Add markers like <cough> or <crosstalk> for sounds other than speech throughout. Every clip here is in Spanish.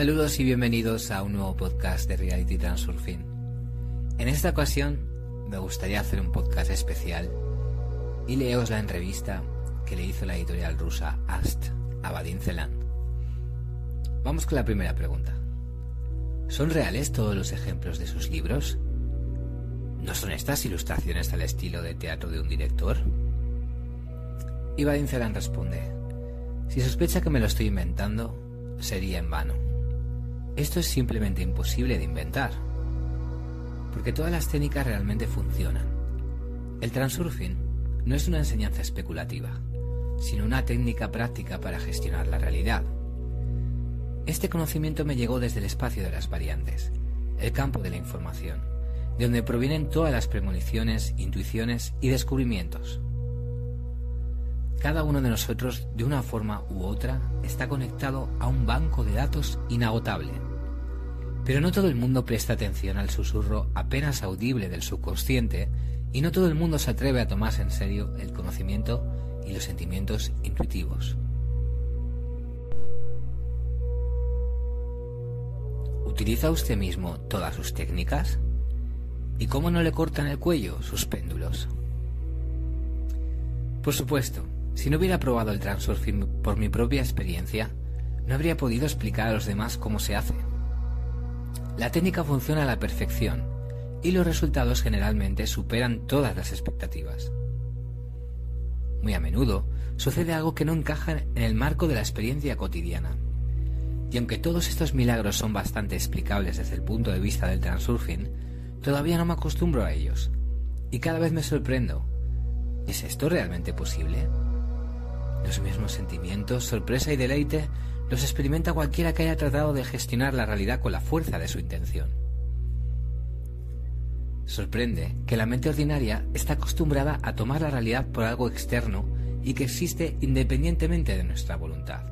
Saludos y bienvenidos a un nuevo podcast de Reality Transurfing. En esta ocasión me gustaría hacer un podcast especial y leeros la entrevista que le hizo la editorial rusa Ast a Vadim Zeland. Vamos con la primera pregunta. ¿Son reales todos los ejemplos de sus libros? ¿No son estas ilustraciones al estilo de teatro de un director? Y Vadim Zeland responde, si sospecha que me lo estoy inventando, sería en vano. Esto es simplemente imposible de inventar, porque todas las técnicas realmente funcionan. El transurfing no es una enseñanza especulativa, sino una técnica práctica para gestionar la realidad. Este conocimiento me llegó desde el espacio de las variantes, el campo de la información, de donde provienen todas las premoniciones, intuiciones y descubrimientos. Cada uno de nosotros, de una forma u otra, está conectado a un banco de datos inagotable. Pero no todo el mundo presta atención al susurro apenas audible del subconsciente y no todo el mundo se atreve a tomarse en serio el conocimiento y los sentimientos intuitivos. ¿Utiliza usted mismo todas sus técnicas? ¿Y cómo no le cortan el cuello sus péndulos? Por supuesto, si no hubiera probado el transurfing por mi propia experiencia, no habría podido explicar a los demás cómo se hace. La técnica funciona a la perfección y los resultados generalmente superan todas las expectativas. Muy a menudo sucede algo que no encaja en el marco de la experiencia cotidiana. Y aunque todos estos milagros son bastante explicables desde el punto de vista del transurfing, todavía no me acostumbro a ellos. Y cada vez me sorprendo. ¿Es esto realmente posible? Los mismos sentimientos, sorpresa y deleite los experimenta cualquiera que haya tratado de gestionar la realidad con la fuerza de su intención. Sorprende que la mente ordinaria está acostumbrada a tomar la realidad por algo externo y que existe independientemente de nuestra voluntad.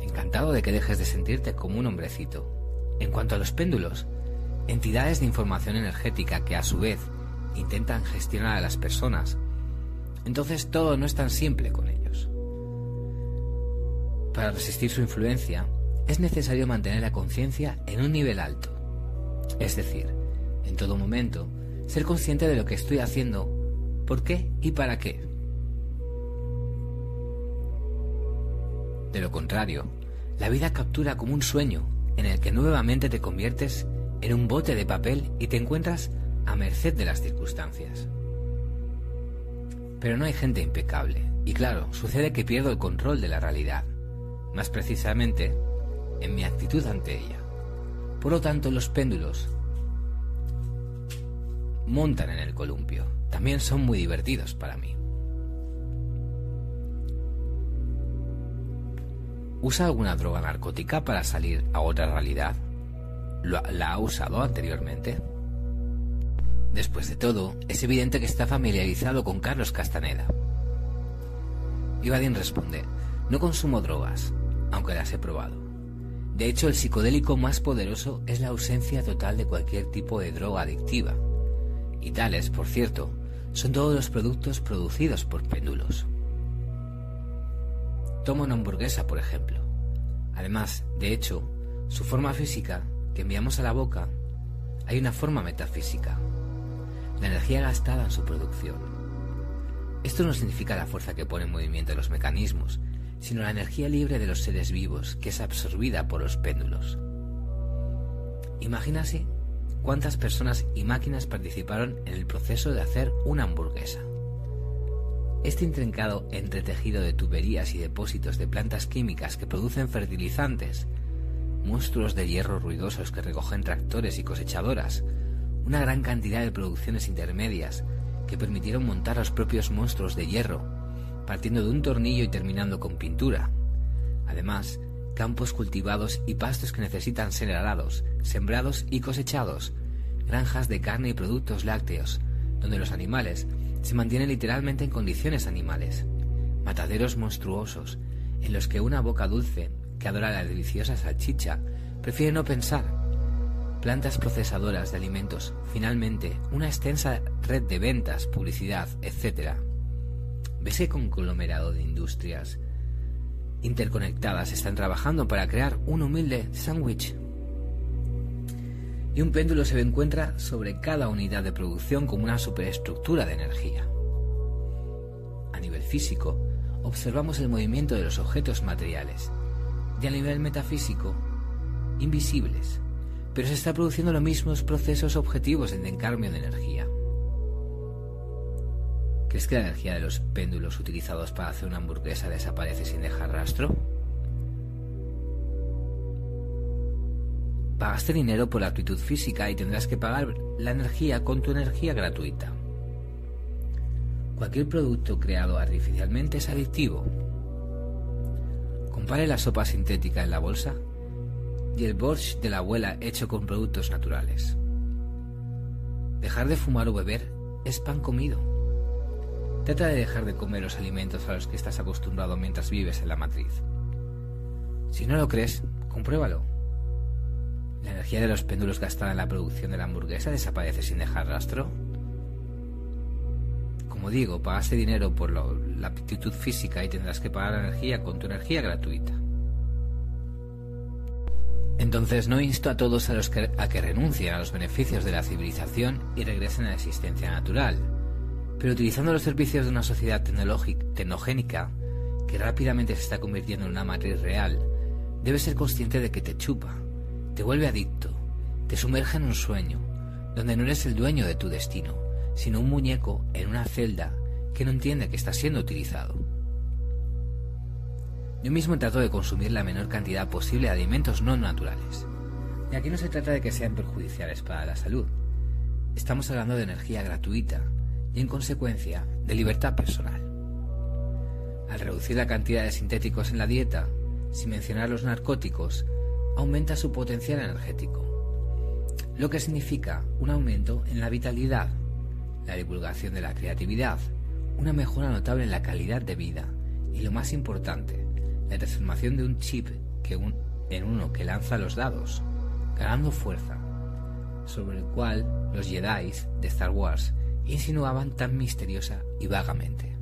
Encantado de que dejes de sentirte como un hombrecito. En cuanto a los péndulos, entidades de información energética que a su vez intentan gestionar a las personas entonces todo no es tan simple con ellos. Para resistir su influencia, es necesario mantener la conciencia en un nivel alto. Es decir, en todo momento, ser consciente de lo que estoy haciendo, por qué y para qué. De lo contrario, la vida captura como un sueño en el que nuevamente te conviertes en un bote de papel y te encuentras a merced de las circunstancias. Pero no hay gente impecable. Y claro, sucede que pierdo el control de la realidad. Más precisamente, en mi actitud ante ella. Por lo tanto, los péndulos montan en el columpio. También son muy divertidos para mí. ¿Usa alguna droga narcótica para salir a otra realidad? ¿La ha usado anteriormente? Después de todo, es evidente que está familiarizado con Carlos Castaneda. Ibadin responde, no consumo drogas, aunque las he probado. De hecho, el psicodélico más poderoso es la ausencia total de cualquier tipo de droga adictiva. Y tales, por cierto, son todos los productos producidos por péndulos. Toma una hamburguesa, por ejemplo. Además, de hecho, su forma física, que enviamos a la boca, hay una forma metafísica, la energía gastada en su producción. Esto no significa la fuerza que pone en movimiento los mecanismos, sino la energía libre de los seres vivos que es absorbida por los péndulos. Imagínase cuántas personas y máquinas participaron en el proceso de hacer una hamburguesa. Este intrincado entretejido de tuberías y depósitos de plantas químicas que producen fertilizantes, monstruos de hierro ruidosos que recogen tractores y cosechadoras, una gran cantidad de producciones intermedias que permitieron montar los propios monstruos de hierro, partiendo de un tornillo y terminando con pintura. Además, campos cultivados y pastos que necesitan ser arados, sembrados y cosechados, granjas de carne y productos lácteos, donde los animales se mantienen literalmente en condiciones animales, mataderos monstruosos, en los que una boca dulce, que adora la deliciosa salchicha, prefiere no pensar plantas procesadoras de alimentos, finalmente una extensa red de ventas, publicidad, etc. ¿Ves ese conglomerado de industrias interconectadas están trabajando para crear un humilde sándwich. Y un péndulo se encuentra sobre cada unidad de producción como una superestructura de energía. A nivel físico, observamos el movimiento de los objetos materiales y a nivel metafísico, invisibles, pero se está produciendo los mismos procesos objetivos de encambio de energía. ¿Crees que la energía de los péndulos utilizados para hacer una hamburguesa desaparece sin dejar rastro? Pagaste dinero por la actitud física y tendrás que pagar la energía con tu energía gratuita. Cualquier producto creado artificialmente es adictivo. Compare la sopa sintética en la bolsa y el borscht de la abuela hecho con productos naturales. Dejar de fumar o beber es pan comido. Trata de dejar de comer los alimentos a los que estás acostumbrado mientras vives en la matriz. Si no lo crees, compruébalo. ¿La energía de los péndulos gastada en la producción de la hamburguesa desaparece sin dejar rastro? Como digo, pagaste dinero por la aptitud física y tendrás que pagar la energía con tu energía gratuita. Entonces no insto a todos a, que, que renuncien a los beneficios de la civilización y regresen a la existencia natural, pero utilizando los servicios de una sociedad tecnogénica que rápidamente se está convirtiendo en una matriz real, debes ser consciente de que te chupa, te vuelve adicto, te sumerge en un sueño, donde no eres el dueño de tu destino, sino un muñeco en una celda que no entiende que está siendo utilizado. Yo mismo trato de consumir la menor cantidad posible de alimentos no naturales. Y aquí no se trata de que sean perjudiciales para la salud. Estamos hablando de energía gratuita y en consecuencia de libertad personal. Al reducir la cantidad de sintéticos en la dieta, sin mencionar los narcóticos, aumenta su potencial energético, lo que significa un aumento en la vitalidad, la divulgación de la creatividad, una mejora notable en la calidad de vida y lo más importante, la transformación de un chip en uno que lanza los dados, ganando fuerza, sobre el cual los Jedi de Star Wars insinuaban tan misteriosa y vagamente.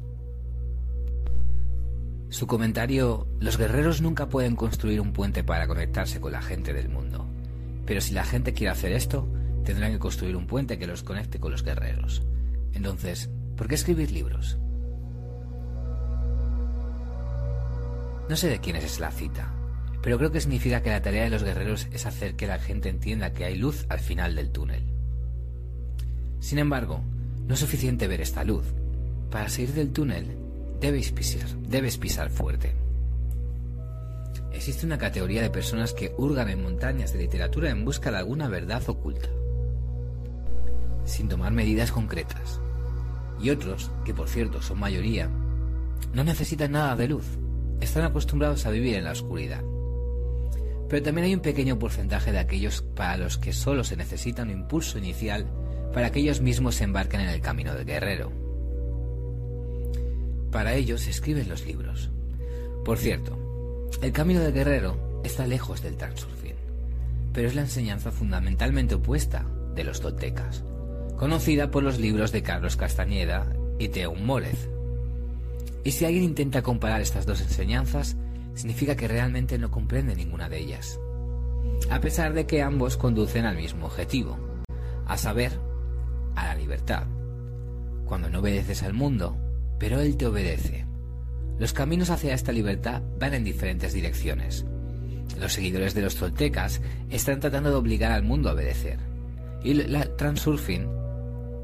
Su comentario, los guerreros nunca pueden construir un puente para conectarse con la gente del mundo, pero si la gente quiere hacer esto, tendrán que construir un puente que los conecte con los guerreros. Entonces, ¿por qué escribir libros? No sé de quién es la cita, pero creo que significa que la tarea de los guerreros es hacer que la gente entienda que hay luz al final del túnel. Sin embargo, no es suficiente ver esta luz. Para salir del túnel, debes pisar, debes pisar fuerte. Existe una categoría de personas que hurgan en montañas de literatura en busca de alguna verdad oculta, sin tomar medidas concretas. Y otros, que por cierto son mayoría, no necesitan nada de luz están acostumbrados a vivir en la oscuridad. Pero también hay un pequeño porcentaje de aquellos para los que solo se necesita un impulso inicial para que ellos mismos se embarquen en el camino del guerrero. Para ellos se escriben los libros. Por cierto, el camino del guerrero está lejos del transurfing, pero es la enseñanza fundamentalmente opuesta de los toltecas, conocida por los libros de Carlos Castañeda y Teun Mórez, y si alguien intenta comparar estas dos enseñanzas, significa que realmente no comprende ninguna de ellas. A pesar de que ambos conducen al mismo objetivo, a saber, a la libertad. Cuando no obedeces al mundo, pero él te obedece. Los caminos hacia esta libertad van en diferentes direcciones. Los seguidores de los toltecas están tratando de obligar al mundo a obedecer. Y la transurfing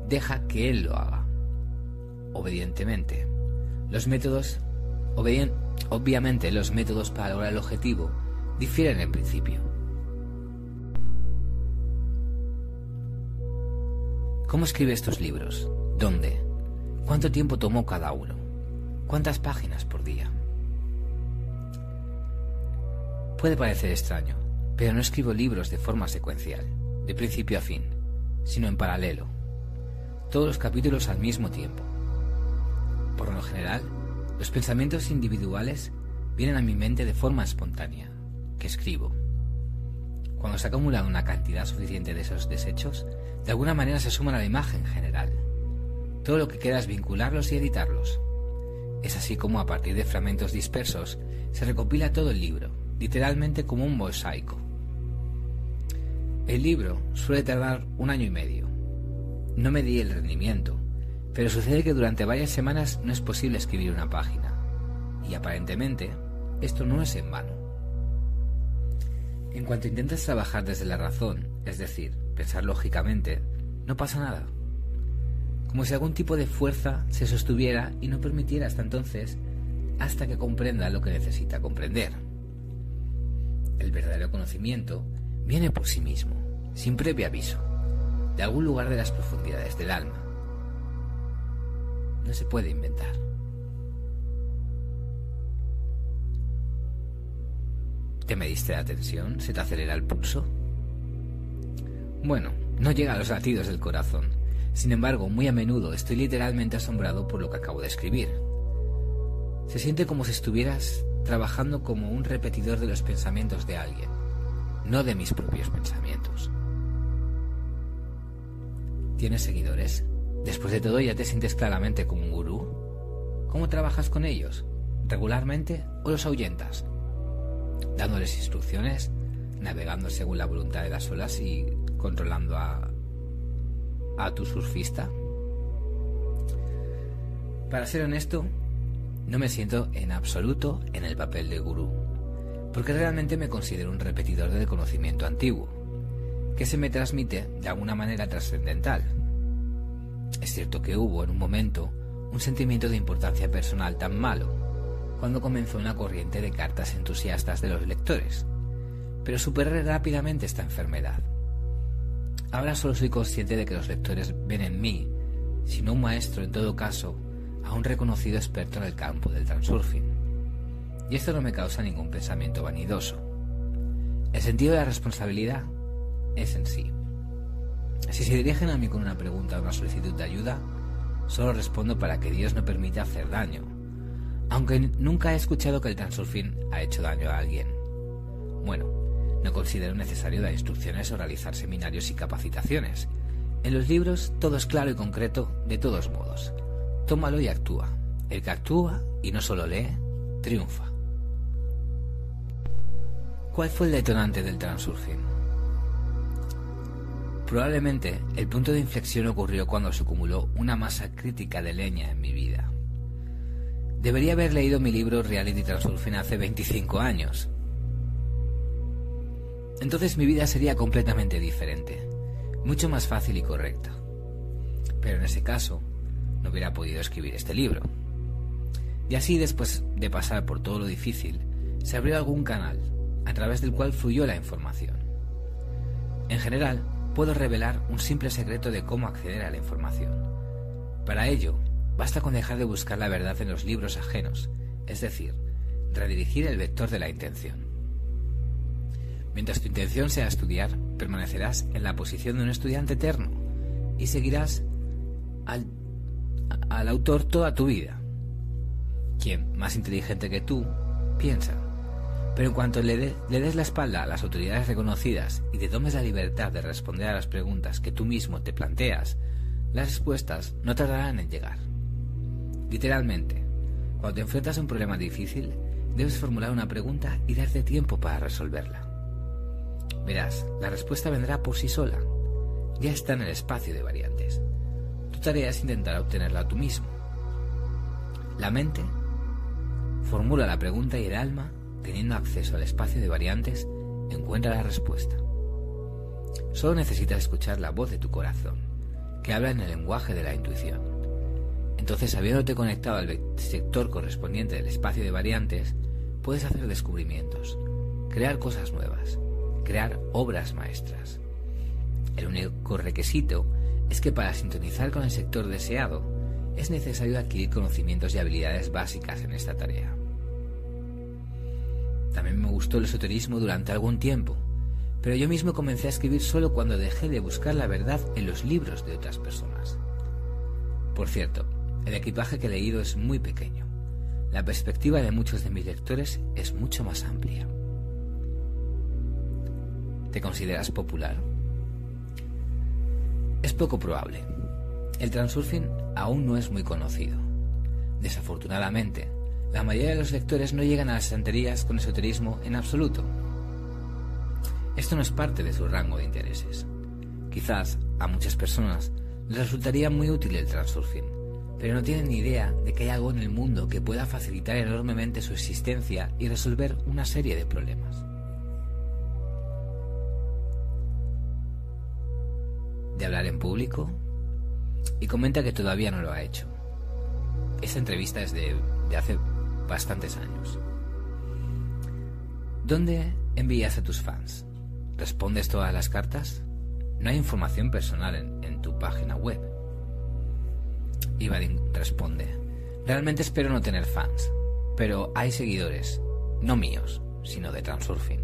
deja que él lo haga. Obedientemente. Los métodos, obviamente los métodos para lograr el objetivo, difieren en principio. ¿Cómo escribe estos libros? ¿Dónde? ¿Cuánto tiempo tomó cada uno? ¿Cuántas páginas por día? Puede parecer extraño, pero no escribo libros de forma secuencial, de principio a fin, sino en paralelo, todos los capítulos al mismo tiempo. Por lo general, los pensamientos individuales vienen a mi mente de forma espontánea, que escribo. Cuando se acumula una cantidad suficiente de esos desechos, de alguna manera se suman a la imagen general. Todo lo que queda es vincularlos y editarlos. Es así como a partir de fragmentos dispersos se recopila todo el libro, literalmente como un mosaico. El libro suele tardar un año y medio. No me di el rendimiento, pero sucede que durante varias semanas no es posible escribir una página. Y aparentemente, esto no es en vano. En cuanto intentas trabajar desde la razón, es decir, pensar lógicamente, no pasa nada. Como si algún tipo de fuerza se sostuviera y no permitiera hasta entonces hasta que comprenda lo que necesita comprender. El verdadero conocimiento viene por sí mismo, sin previo aviso, de algún lugar de las profundidades del alma. No se puede inventar. ¿Te mediste la tensión? ¿Se te acelera el pulso? Bueno, no llega a los latidos del corazón. Sin embargo, muy a menudo estoy literalmente asombrado por lo que acabo de escribir. Se siente como si estuvieras trabajando como un repetidor de los pensamientos de alguien, no de mis propios pensamientos. ¿Tienes seguidores? Después de todo, ¿ya te sientes claramente como un gurú? ¿Cómo trabajas con ellos? ¿Regularmente o los ahuyentas? ¿Dándoles instrucciones? ¿Navegando según la voluntad de las olas y controlando a, a tu surfista? Para ser honesto, no me siento en absoluto en el papel de gurú, porque realmente me considero un repetidor del conocimiento antiguo, que se me transmite de alguna manera trascendental. Es cierto que hubo en un momento un sentimiento de importancia personal tan malo, cuando comenzó una corriente de cartas entusiastas de los lectores, pero superé rápidamente esta enfermedad Ahora solo soy consciente de que los lectores ven en mí, si no un maestro en todo caso, a un reconocido experto en el campo del transurfing. Y esto no me causa ningún pensamiento vanidoso. El sentido de la responsabilidad es en sí. Si se dirigen a mí con una pregunta o una solicitud de ayuda, solo respondo para que Dios no permita hacer daño, aunque nunca he escuchado que el transurfing ha hecho daño a alguien. Bueno, no considero necesario dar instrucciones o realizar seminarios y capacitaciones. En los libros todo es claro y concreto de todos modos. Tómalo y actúa. El que actúa y no solo lee, triunfa. ¿Cuál fue el detonante del transurfing? Probablemente el punto de inflexión ocurrió cuando se acumuló una masa crítica de leña en mi vida. Debería haber leído mi libro Reality Transurfing hace 25 años, entonces mi vida sería completamente diferente, mucho más fácil y correcta. Pero en ese caso, no hubiera podido escribir este libro. Y así, después de pasar por todo lo difícil, se abrió algún canal a través del cual fluyó la información. En general, puedo revelar un simple secreto de cómo acceder a la información. Para ello, basta con dejar de buscar la verdad en los libros ajenos, es decir, redirigir el vector de la intención. Mientras tu intención sea estudiar, permanecerás en la posición de un estudiante eterno y seguirás al, autor toda tu vida. Quien, más inteligente que tú, piensa. Pero en cuanto le, des la espalda a las autoridades reconocidas y te tomes la libertad de responder a las preguntas que tú mismo te planteas, las respuestas no tardarán en llegar. Literalmente, cuando te enfrentas a un problema difícil, debes formular una pregunta y darte tiempo para resolverla. Verás, la respuesta vendrá por sí sola. Ya está en el espacio de variantes. Tu tarea es intentar obtenerla tú mismo. La mente formula la pregunta y el alma, teniendo acceso al espacio de variantes, encuentra la respuesta. Solo necesitas escuchar la voz de tu corazón, que habla en el lenguaje de la intuición. Entonces, habiéndote conectado al sector correspondiente del espacio de variantes, puedes hacer descubrimientos, crear cosas nuevas, crear obras maestras. El único requisito es que para sintonizar con el sector deseado es necesario adquirir conocimientos y habilidades básicas en esta tarea. También me gustó el esoterismo durante algún tiempo, pero yo mismo comencé a escribir solo cuando dejé de buscar la verdad en los libros de otras personas. Por cierto, el equipaje que he leído es muy pequeño. La perspectiva de muchos de mis lectores es mucho más amplia. ¿Te consideras popular? Es poco probable. El transurfing aún no es muy conocido. Desafortunadamente, la mayoría de los lectores no llegan a las estanterías con esoterismo en absoluto. Esto no es parte de su rango de intereses. Quizás a muchas personas les resultaría muy útil el transurfing, pero no tienen ni idea de que hay algo en el mundo que pueda facilitar enormemente su existencia y resolver una serie de problemas. De hablar en público y comenta que todavía no lo ha hecho. Esta entrevista es de, hace bastantes años. ¿Dónde envías a tus fans? ¿Respondes todas las cartas? No hay información personal en, tu página web. Ibadin responde, realmente espero no tener fans, pero hay seguidores, no míos, sino de Transurfing.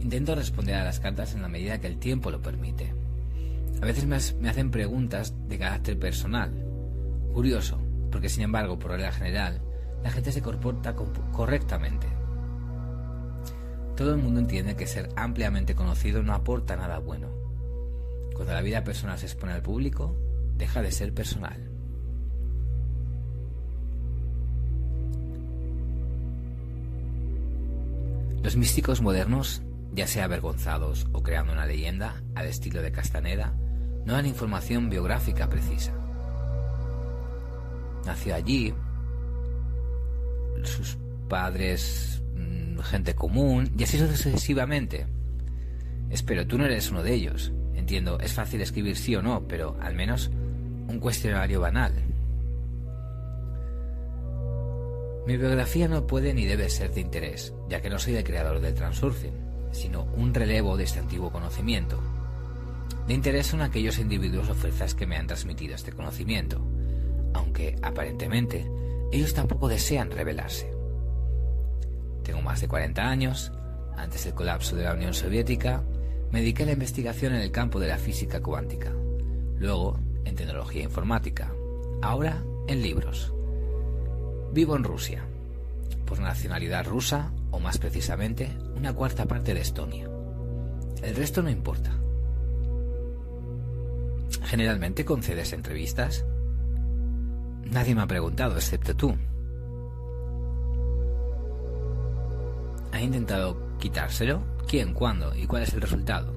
Intento responder a las cartas en la medida que el tiempo lo permite. A veces me, hacen preguntas de carácter personal. Curioso, porque sin embargo, por regla general, la gente se comporta correctamente. Todo el mundo entiende que ser ampliamente conocido no aporta nada bueno. Cuando la vida personal se expone al público, deja de ser personal. Los místicos modernos, ya sea avergonzados o creando una leyenda al estilo de Castaneda, no dan información biográfica precisa. Nació allí, sus padres, mm, gente común, y así sucesivamente. Espero, tú no eres uno de ellos. Entiendo, es fácil escribir sí o no, pero al menos un cuestionario banal. Mi biografía no puede ni debe ser de interés, ya que no soy el creador del transurfing, sino un relevo de este antiguo conocimiento. De interés son aquellos individuos o fuerzas que me han transmitido este conocimiento, aunque aparentemente ellos tampoco desean revelarse. Tengo más de 40 años, antes del colapso de la Unión Soviética, me dediqué a la investigación en el campo de la física cuántica, luego en tecnología informática, ahora en libros. Vivo en Rusia, por nacionalidad rusa, o más precisamente, una cuarta parte de Estonia. El resto no importa. Generalmente concedes entrevistas. Nadie me ha preguntado, excepto tú. ¿Ha intentado quitárselo? ¿Quién? ¿Cuándo? ¿Y cuál es el resultado?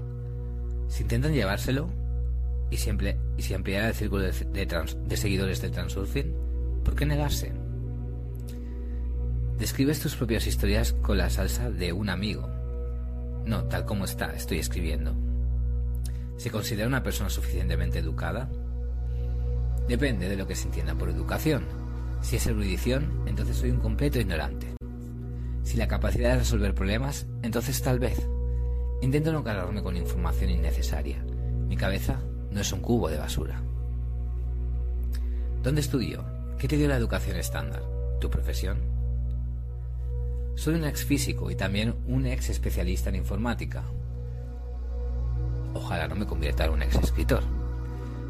Si intentan llevárselo y siempre y si ampliar el círculo de, de seguidores del transurfing, ¿por qué negarse? Describes tus propias historias con la salsa de un amigo. No, tal como está, estoy escribiendo. ¿Se considera una persona suficientemente educada? Depende de lo que se entienda por educación. Si es erudición, entonces soy un completo ignorante. Si la capacidad de resolver problemas, entonces tal vez. Intento no cargarme con información innecesaria. Mi cabeza no es un cubo de basura. ¿Dónde estudió? ¿Qué te dio la educación estándar? ¿Tu profesión? Soy un ex físico y también un ex especialista en informática. Ojalá no me convierta en un ex escritor.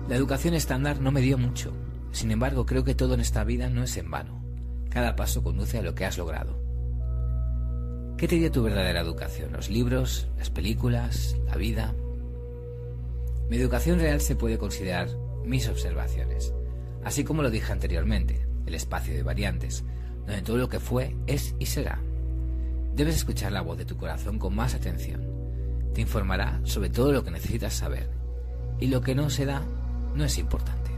La educación estándar no me dio mucho. Sin embargo, creo que todo en esta vida no es en vano. Cada paso conduce a lo que has logrado. ¿Qué te dio tu verdadera educación? ¿Los libros? ¿Las películas? ¿La vida? Mi educación real se puede considerar mis observaciones, así como lo dije anteriormente, el espacio de variantes, donde todo lo que fue, es y será. Debes escuchar la voz de tu corazón con más atención. Te informará sobre todo lo que necesitas saber. Y lo que no se da no es importante.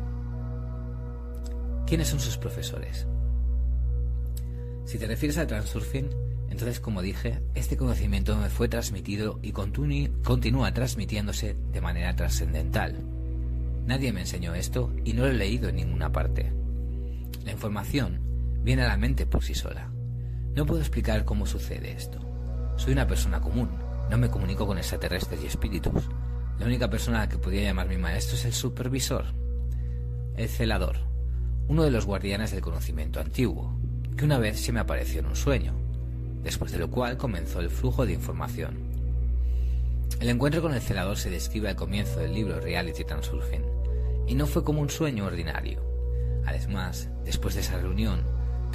¿Quiénes son sus profesores? Si te refieres al transurfing, entonces como dije, este conocimiento me fue transmitido y continúa transmitiéndose de manera trascendental. Nadie me enseñó esto y no lo he leído en ninguna parte. La información viene a la mente por sí sola. No puedo explicar cómo sucede esto. Soy una persona común, no me comunico con extraterrestres y espíritus. La única persona que podía llamar mi maestro es el supervisor, el celador, uno de los guardianes del conocimiento antiguo, que una vez se me apareció en un sueño, después de lo cual comenzó el flujo de información. El encuentro con el celador se describe al comienzo del libro Reality Transurfing, y no fue como un sueño ordinario. Además, después de esa reunión,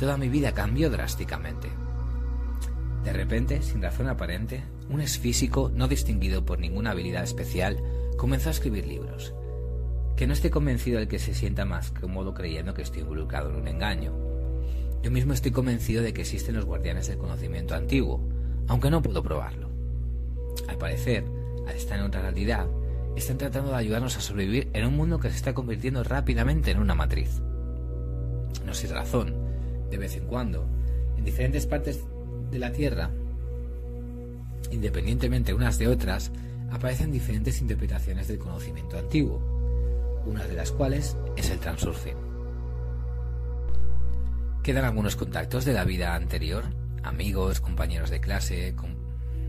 Toda mi vida cambió drásticamente. De repente, sin razón aparente, un ex físico, no distinguido por ninguna habilidad especial, comenzó a escribir libros. Que no esté convencido el que se sienta más cómodo creyendo que estoy involucrado en un engaño. Yo mismo estoy convencido de que existen los guardianes del conocimiento antiguo, aunque no puedo probarlo. Al parecer, al estar en otra realidad, están tratando de ayudarnos a sobrevivir en un mundo que se está convirtiendo rápidamente en una matriz. No sin razón, de vez en cuando, en diferentes partes de la Tierra, independientemente unas de otras, aparecen diferentes interpretaciones del conocimiento antiguo, una de las cuales es el transurfing. Quedan algunos contactos de la vida anterior, amigos, compañeros de clase,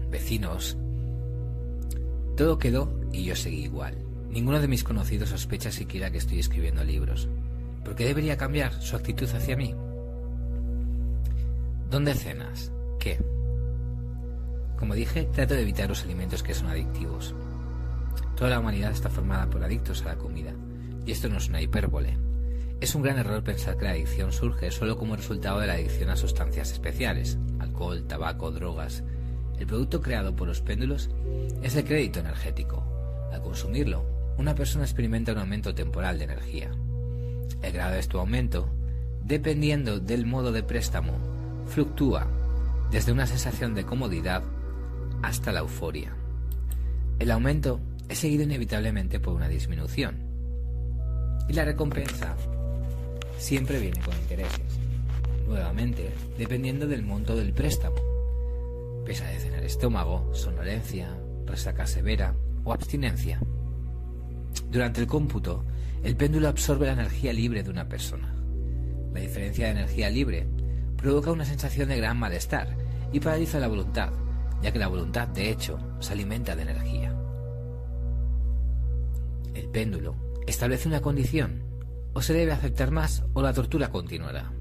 vecinos. Todo quedó y yo seguí igual. Ninguno de mis conocidos sospecha siquiera que estoy escribiendo libros. ¿Por qué debería cambiar su actitud hacia mí? ¿Dónde cenas? ¿Qué? Como dije, trato de evitar los alimentos que son adictivos. Toda la humanidad está formada por adictos a la comida, y esto no es una hipérbole. Es un gran error pensar que la adicción surge solo como resultado de la adicción a sustancias especiales, alcohol, tabaco, drogas. El producto creado por los péndulos es el crédito energético. Al consumirlo, una persona experimenta un aumento temporal de energía. El grado de este aumento, dependiendo del modo de préstamo, fluctúa desde una sensación de comodidad hasta la euforia. El aumento es seguido inevitablemente por una disminución. Y la recompensa siempre viene con intereses, nuevamente dependiendo del monto del préstamo. Pesadez en el estómago, sonolencia, resaca severa o abstinencia. Durante el cómputo, el péndulo absorbe la energía libre de una persona. La diferencia de energía libre provoca una sensación de gran malestar y paraliza la voluntad, ya que la voluntad, de hecho, se alimenta de energía. El péndulo establece una condición, o se debe aceptar más o la tortura continuará.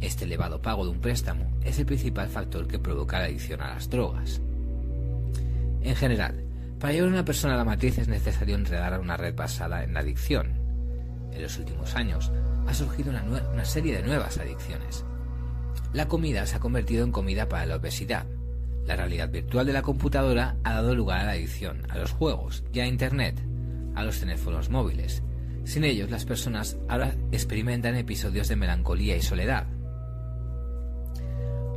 Este elevado pago de un préstamo es el principal factor que provoca la adicción a las drogas. En general, para llevar a una persona a la matriz es necesario enredar a una red basada en la adicción. En los últimos años ha surgido una, una serie de nuevas adicciones. La comida se ha convertido en comida para la obesidad, la realidad virtual de la computadora ha dado lugar a la adicción, a los juegos y a Internet, a los teléfonos móviles. Sin ellos, las personas ahora experimentan episodios de melancolía y soledad.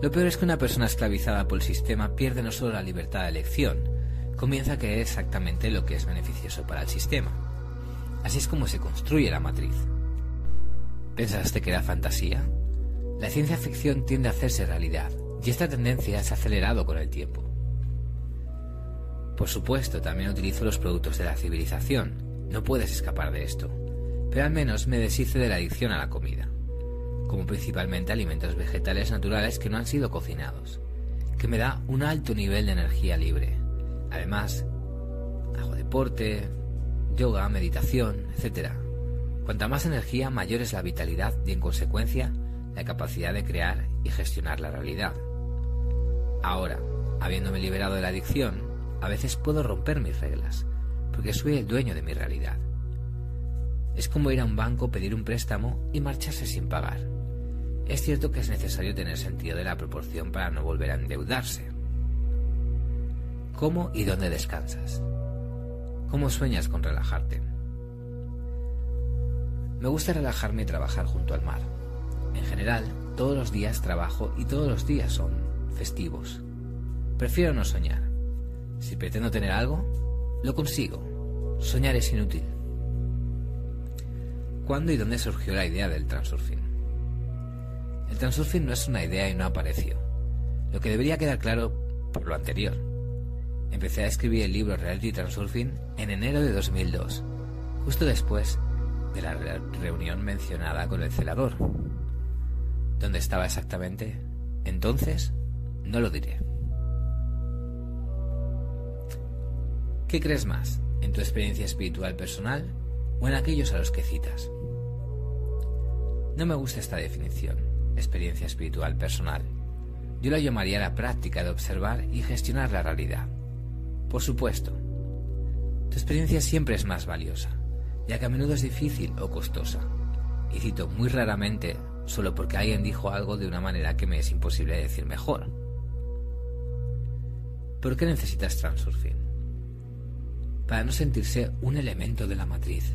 Lo peor es que una persona esclavizada por el sistema pierde no solo la libertad de elección, comienza a creer exactamente lo que es beneficioso para el sistema. Así es como se construye la matriz. ¿Pensaste que era fantasía? La ciencia ficción tiende a hacerse realidad, y esta tendencia se ha acelerado con el tiempo. Por supuesto, también utilizo los productos de la civilización. No puedes escapar de esto. Pero al menos me deshice de la adicción a la comida. Como principalmente alimentos vegetales naturales que no han sido cocinados. Que me da un alto nivel de energía libre. Además, hago deporte, yoga, meditación, etc. Cuanta más energía, mayor es la vitalidad y en consecuencia la capacidad de crear y gestionar la realidad. Ahora, habiéndome liberado de la adicción, a veces puedo romper mis reglas, porque soy el dueño de mi realidad. Es como ir a un banco, pedir un préstamo y marcharse sin pagar. Es cierto que es necesario tener sentido de la proporción para no volver a endeudarse. ¿Cómo y dónde descansas? ¿Cómo sueñas con relajarte? Me gusta relajarme y trabajar junto al mar. En general, todos los días trabajo y todos los días son festivos. Prefiero no soñar. Si pretendo tener algo, lo consigo. Soñar es inútil. ¿Cuándo y dónde surgió la idea del transurfing? El transurfing no es una idea y no apareció. Lo que debería quedar claro por lo anterior. Empecé a escribir el libro Reality Transurfing en enero de 2002, justo después de la reunión mencionada con el celador. ¿Dónde estaba exactamente? Entonces, no lo diré. ¿Qué crees más? ¿En tu experiencia espiritual personal o en aquellos a los que citas? No me gusta esta definición, experiencia espiritual personal. Yo la llamaría la práctica de observar y gestionar la realidad. Por supuesto, tu experiencia siempre es más valiosa, ya que a menudo es difícil o costosa. Y cito muy raramente solo porque alguien dijo algo de una manera que me es imposible decir mejor. ¿Por qué necesitas transurfing? Para no sentirse un elemento de la matriz.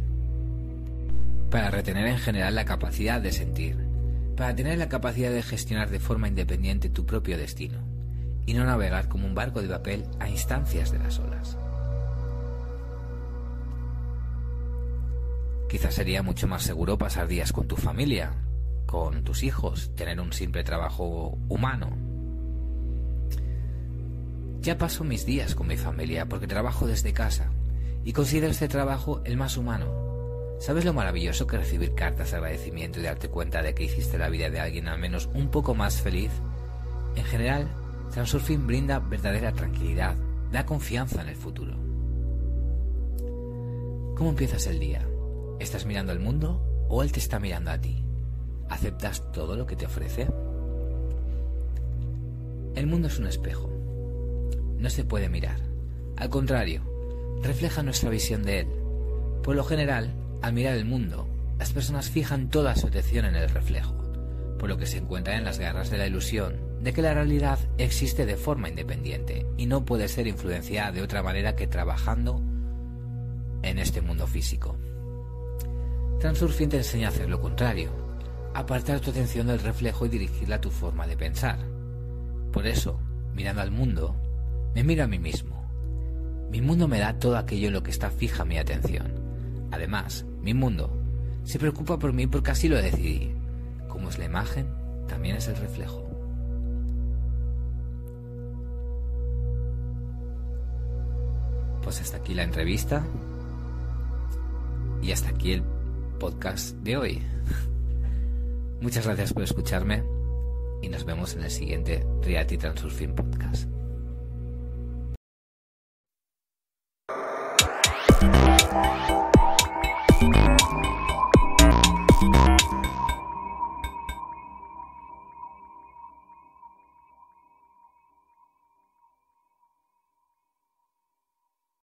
Para retener en general la capacidad de sentir, para tener la capacidad de gestionar de forma independiente tu propio destino y no navegar como un barco de papel a instancias de las olas. Quizás sería mucho más seguro pasar días con tu familia, con tus hijos, tener un simple trabajo humano. Ya paso mis días con mi familia porque trabajo desde casa y considero este trabajo el más humano. ¿Sabes lo maravilloso que recibir cartas de agradecimiento y darte cuenta de que hiciste la vida de alguien al menos un poco más feliz? En general, Transurfing brinda verdadera tranquilidad, da confianza en el futuro. ¿Cómo empiezas el día? ¿Estás mirando al mundo o él te está mirando a ti? ¿Aceptas todo lo que te ofrece? El mundo es un espejo. No se puede mirar. Al contrario, refleja nuestra visión de él. Por lo general, al mirar el mundo, las personas fijan toda su atención en el reflejo, por lo que se encuentran en las garras de la ilusión de que la realidad existe de forma independiente y no puede ser influenciada de otra manera que trabajando en este mundo físico. Transurfing te enseña a hacer lo contrario, apartar tu atención del reflejo y dirigirla a tu forma de pensar. Por eso, mirando al mundo, me miro a mí mismo. Mi mundo me da todo aquello en lo que está fija mi atención. Además, mi mundo, se preocupa por mí porque así lo decidí. Como es la imagen, también es el reflejo. Pues hasta aquí la entrevista y hasta aquí el podcast de hoy. <laughs> Muchas gracias por escucharme y nos vemos en el siguiente Reality Transurfing Podcast.